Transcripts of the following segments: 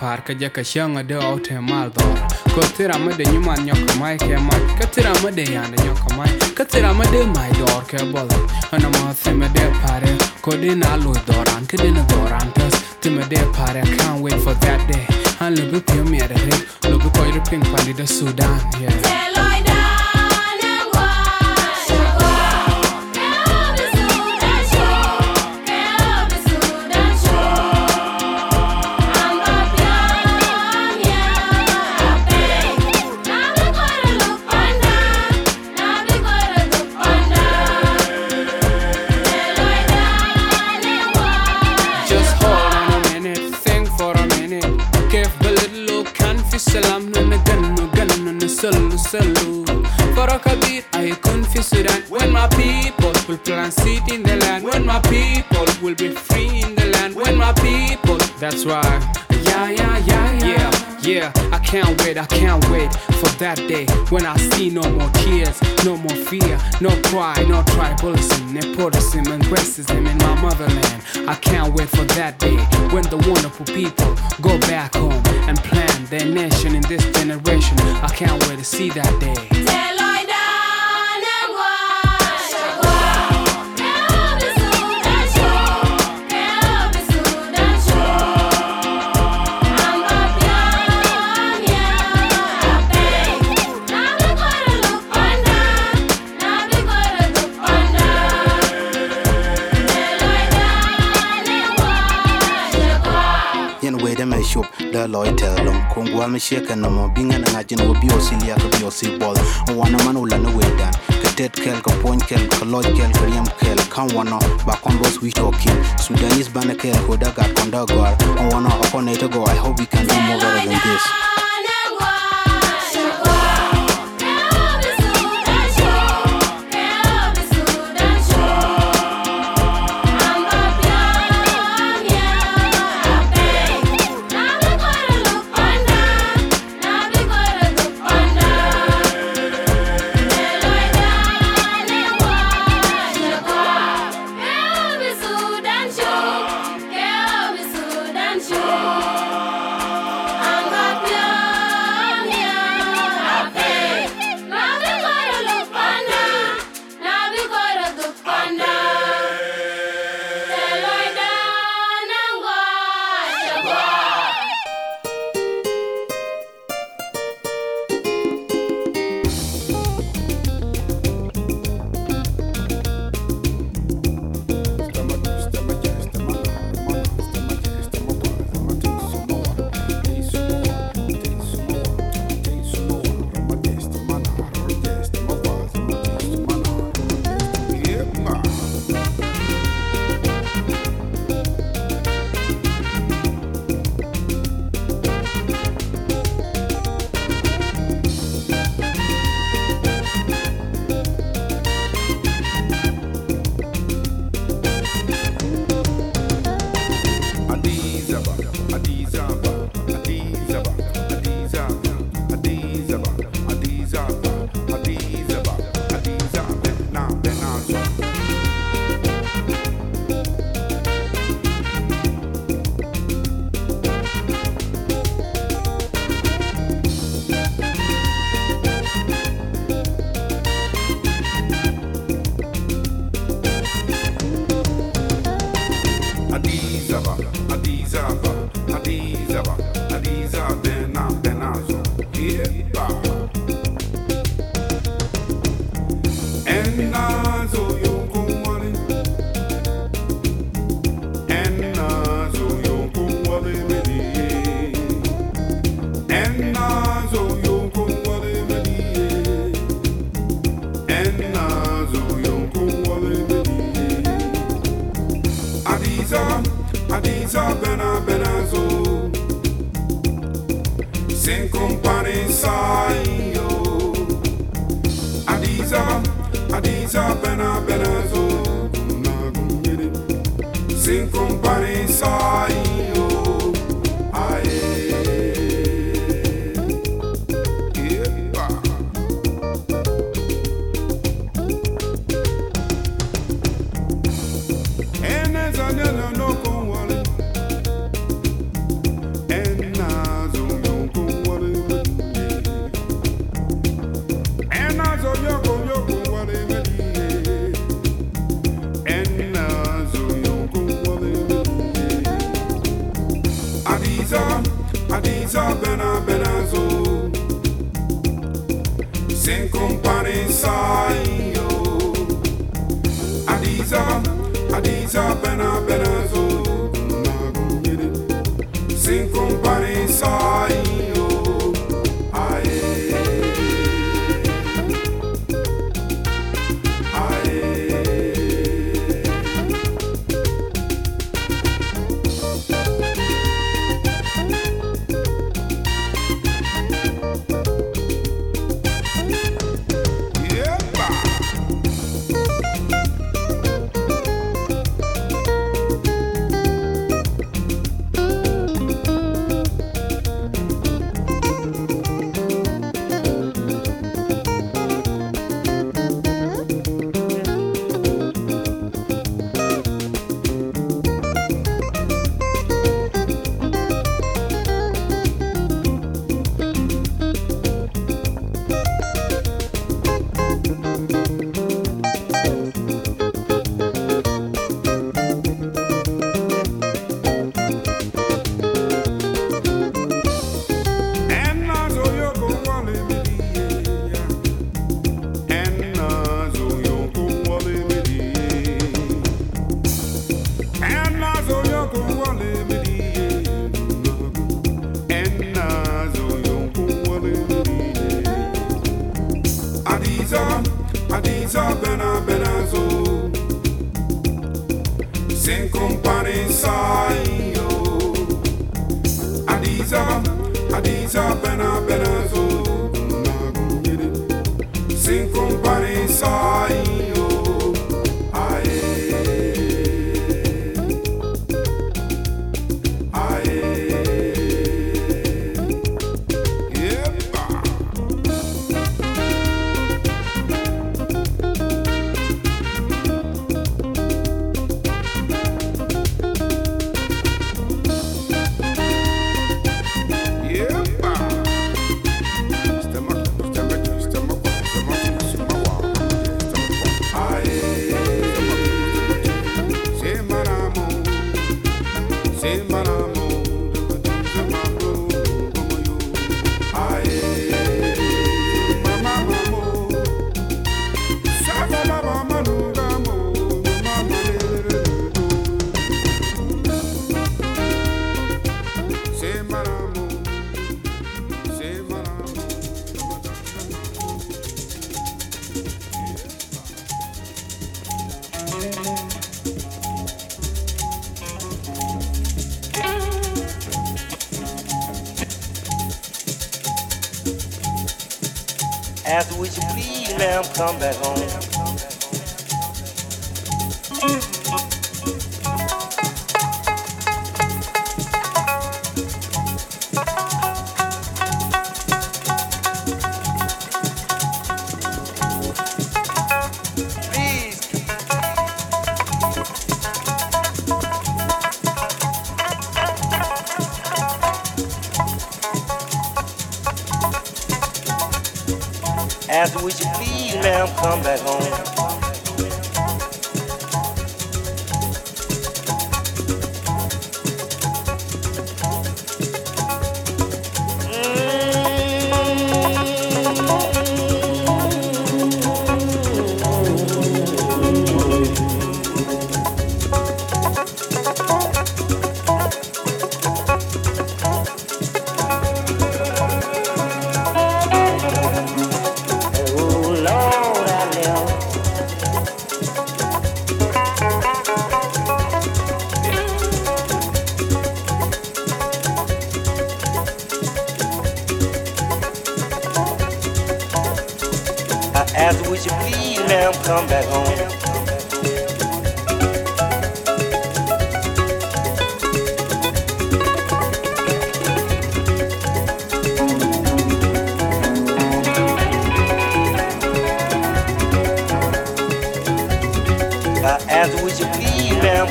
Par ka jaka de ote mal dor Ko tira ma de nyuman nyoka mai ke mai. Ka tira ma de nyoka mai. Ka tira ma de mai dor ke bol Ana ma time de pare Ko de lu doran Ke de doran tes Time de pare Can't wait for that day. Han lubu pio mi ada rin Lubu koi riping pandi da Sudan Yeah will plant seed in the land When my people will be free in the land When my people That's right. Yeah, yeah, yeah, yeah Yeah, yeah I can't wait, I can't wait For that day When I see no more tears No more fear, no pride, no tribalism Nepotism and racism in my motherland. I can't wait for that day When the wonderful people Go back home and plan their nation in this generation. I can't wait to see that day da loy telon kongwa me sheka no mo binga na ngajin wo bi osilia ka bi osi wana man ula no wedan ka tet kel ka point kel ka loy kel ka yam kel kan wana ba kon los we talking. Sudanese bana kel ko da gat kon wana okone to go i hope we can do more than this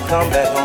come back home.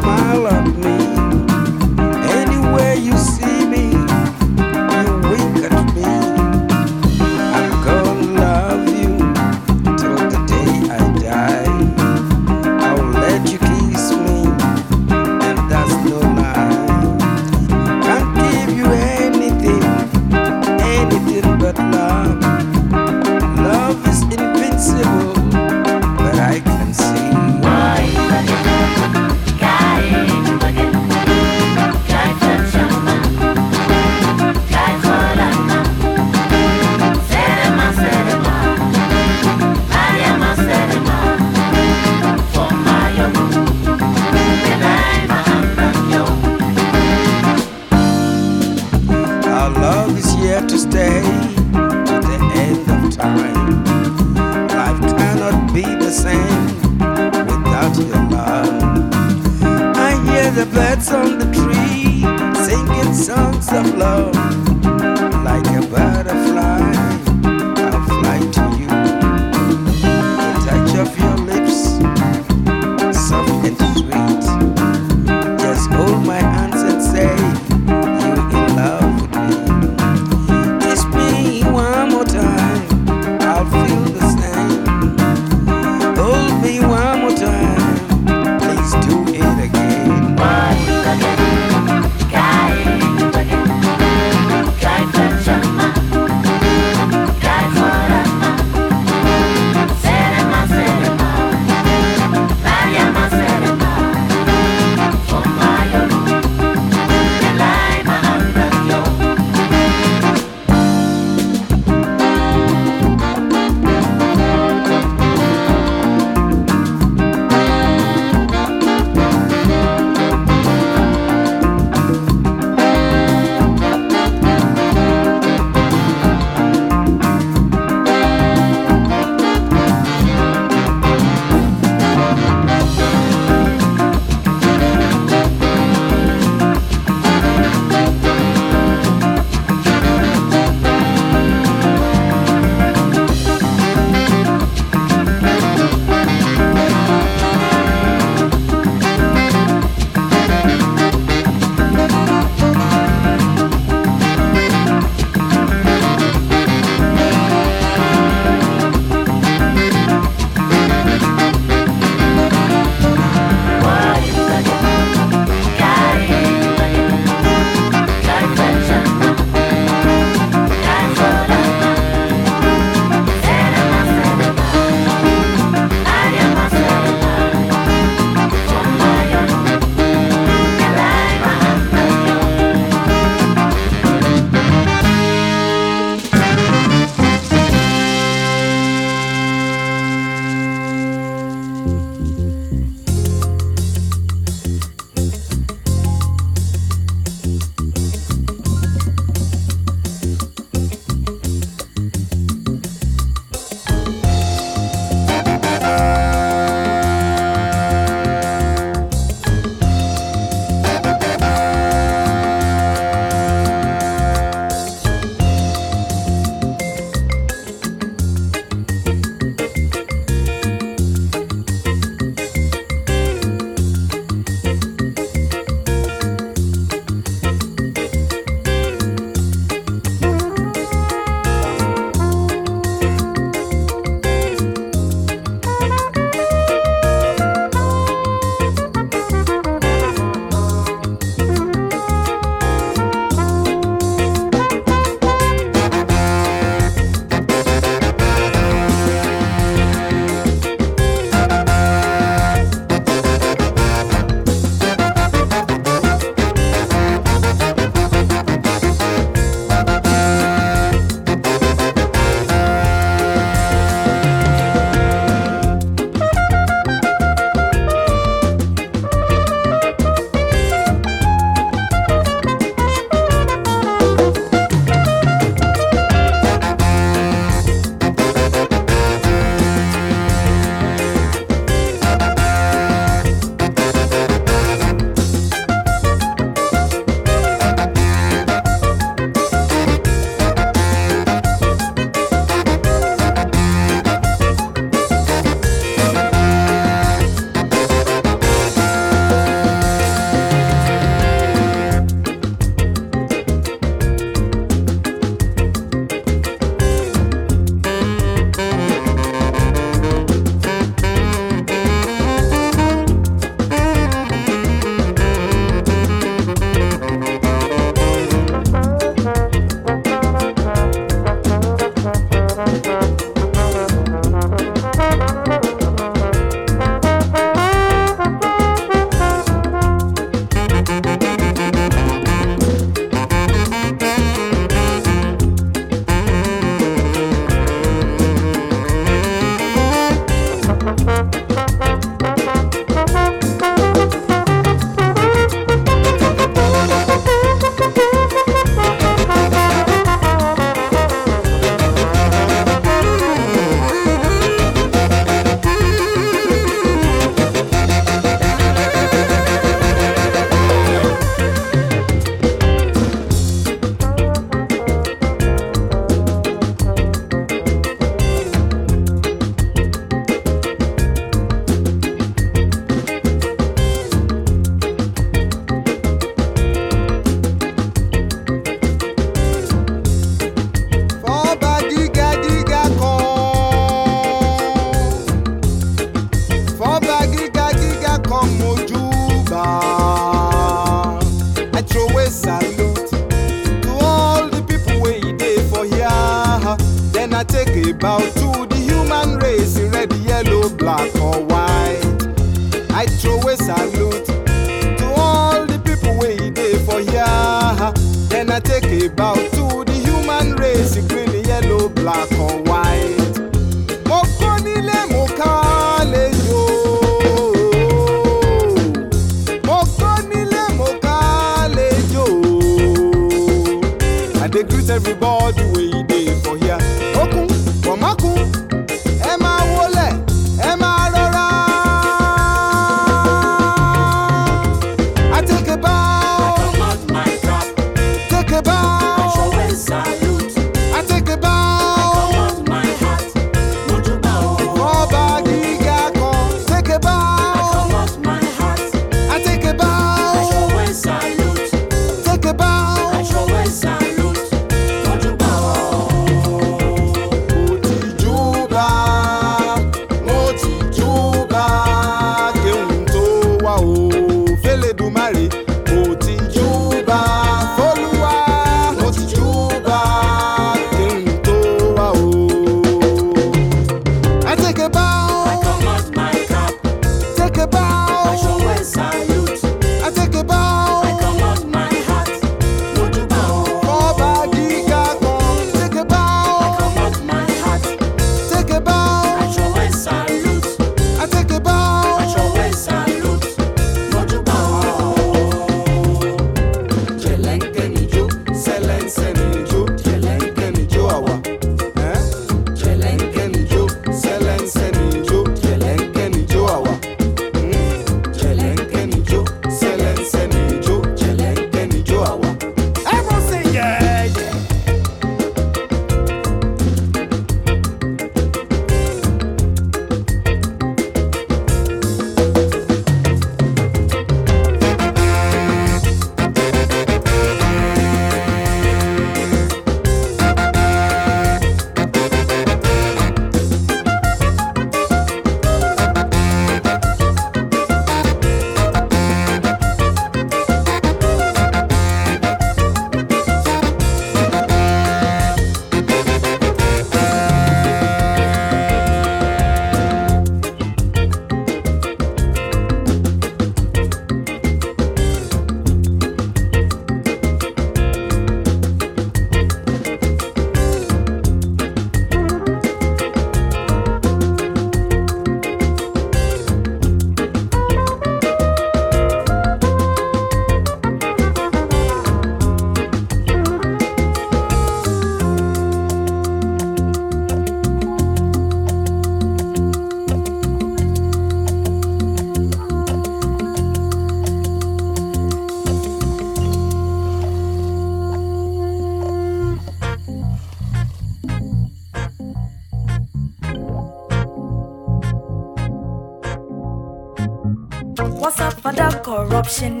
What's up for the corruption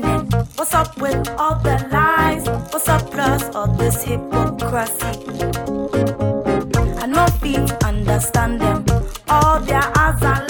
what's up with all the lies? What's up plus all this hypocrisy? I know feet understand them. All their eyes are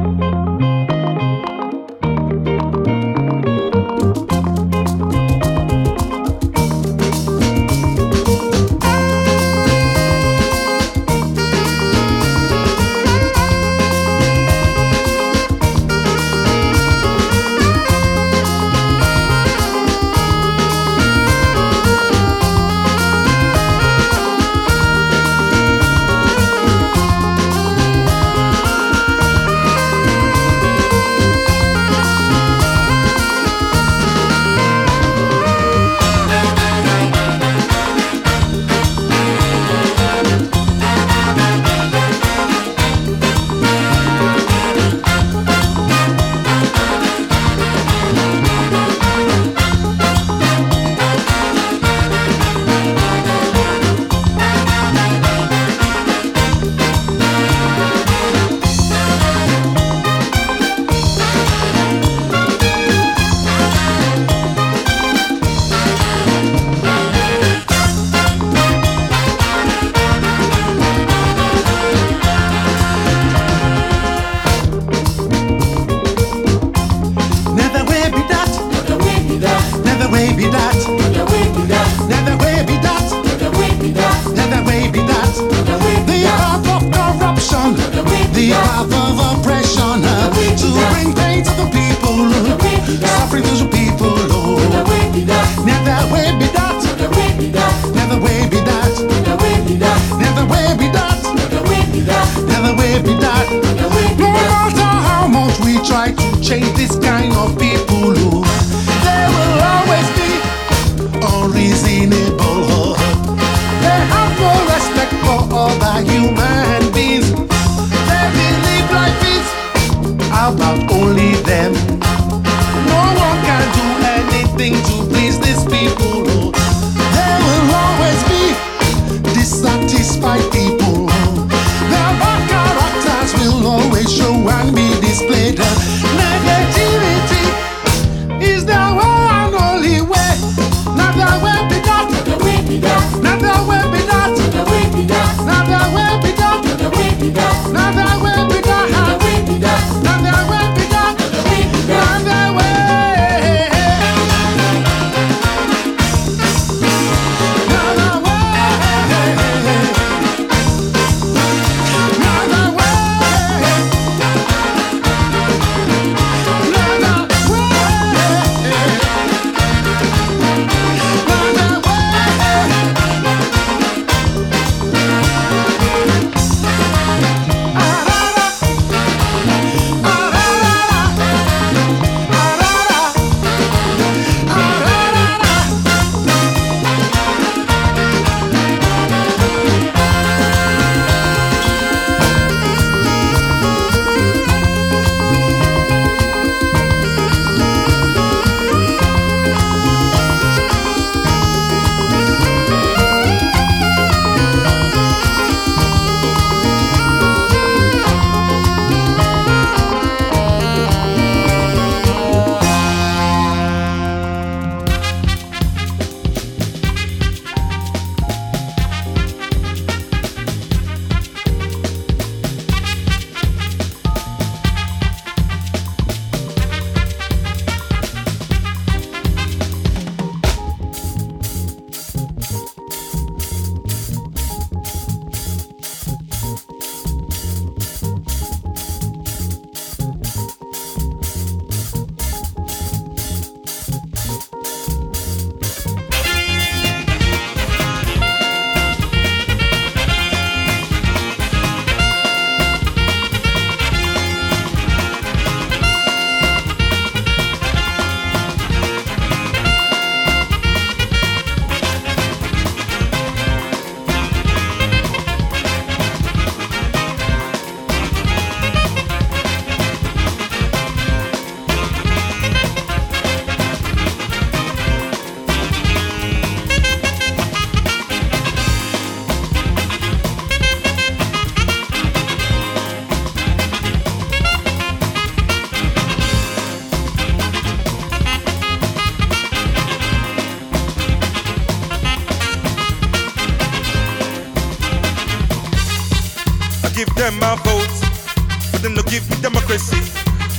Democracy.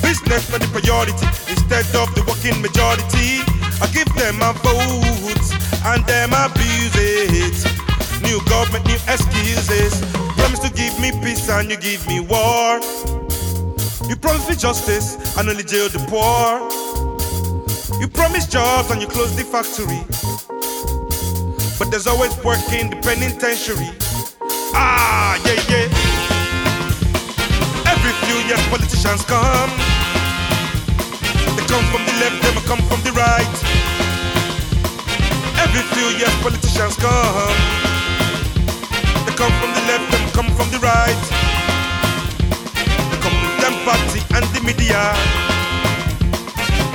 Business not the priority instead of the working majority. I give them my votes and them abuse it. New government, new excuses. Promise to give me peace and you give me war. You promise me justice and only jail the poor. You promise jobs and you close the factory. But there's always work in the penitentiary. Ah, yeah, yeah. Every few years politicians come. They come from the left, they come from the right. Every few years politicians come. They come from the left, they come from the right. They come with them party and the media.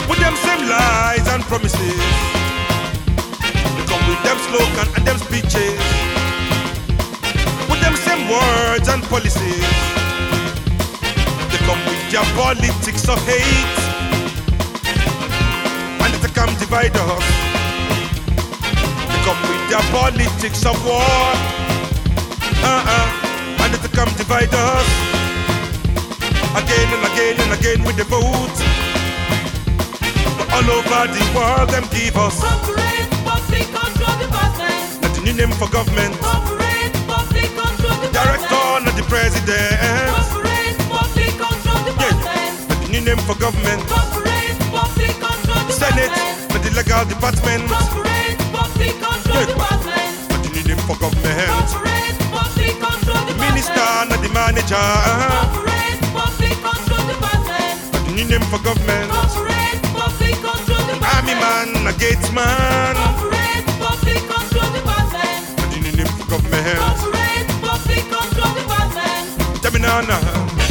With them same lies and promises. They come with them slogan and them speeches. With them same words and policies. They come with their politics of hate. And they come divide us. They come with their politics of war. Uh-uh. And they come divide us. Again and again and again with the vote. But all over the world, them give us. Corporate public control department. The new name for government. Corporate public control department. Director, not the president. Corporate public control department. Not the new name for government. Corporate public control Senate, the legal department. Corporate public control department. Not the new name for government. Corporate public control department. Minister, not the manager. Corporate public control department. Not the new name for government. Corporate public control department. Army man, a gates man. Corporate public control department. Not the new name for government. Corporate public control department. Jaminana.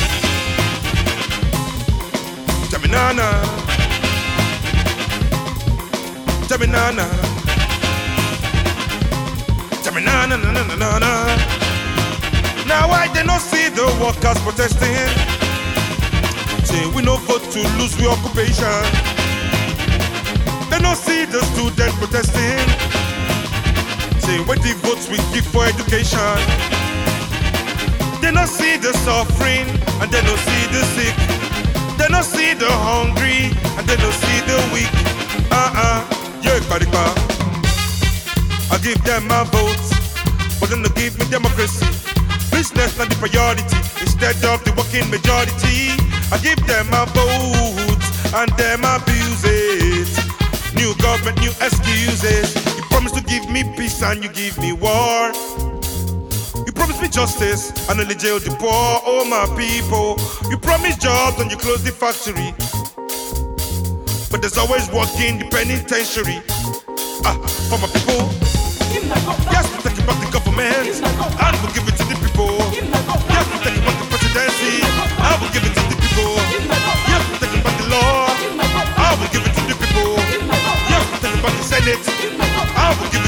Jaminana. Jaminana. Jaminana, na na na na na. Now why they not see the workers protesting? Say we no vote to lose we occupation. They not see the student protesting. Say what the votes we give for education. They not see the suffering and they don't see the sick. They not see the hungry and they don't see the weak. Uh-uh, yeah, Bariba. I give them my votes, but then they give me democracy. Business not the priority, instead of the working majority. I give them my votes and them abuse it. New government, new excuses. You promise to give me peace and you give me war. Promise me justice and only jail the poor, oh my people. You promise jobs and you close the factory. But there's always work in the penitentiary. Ah, for my people. Yes, we take back the government and we'll give it to the people. Yes, we take back the presidency and we'll give it to the people. Yes, we take back the law and we'll give it to the people. Yes, we take back the Senate and we'll give it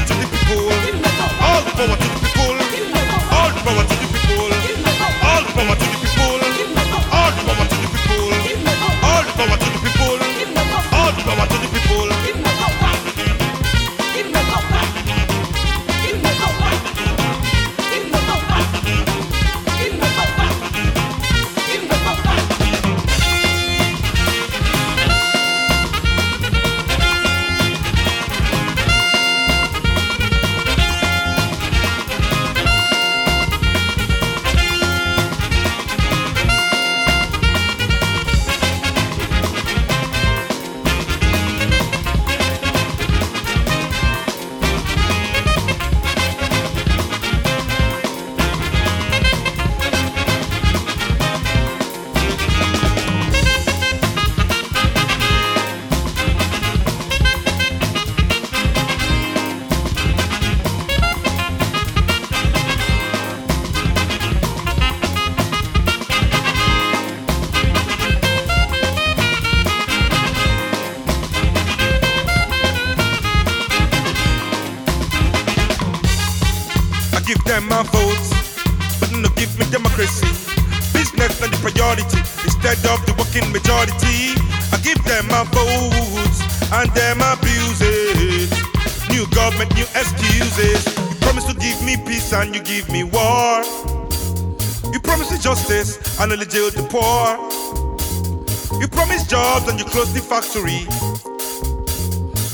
and the poor. You promise jobs and you close the factory.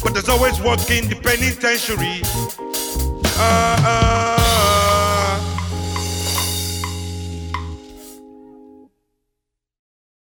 But there's always work in the penitentiary. Uh, uh,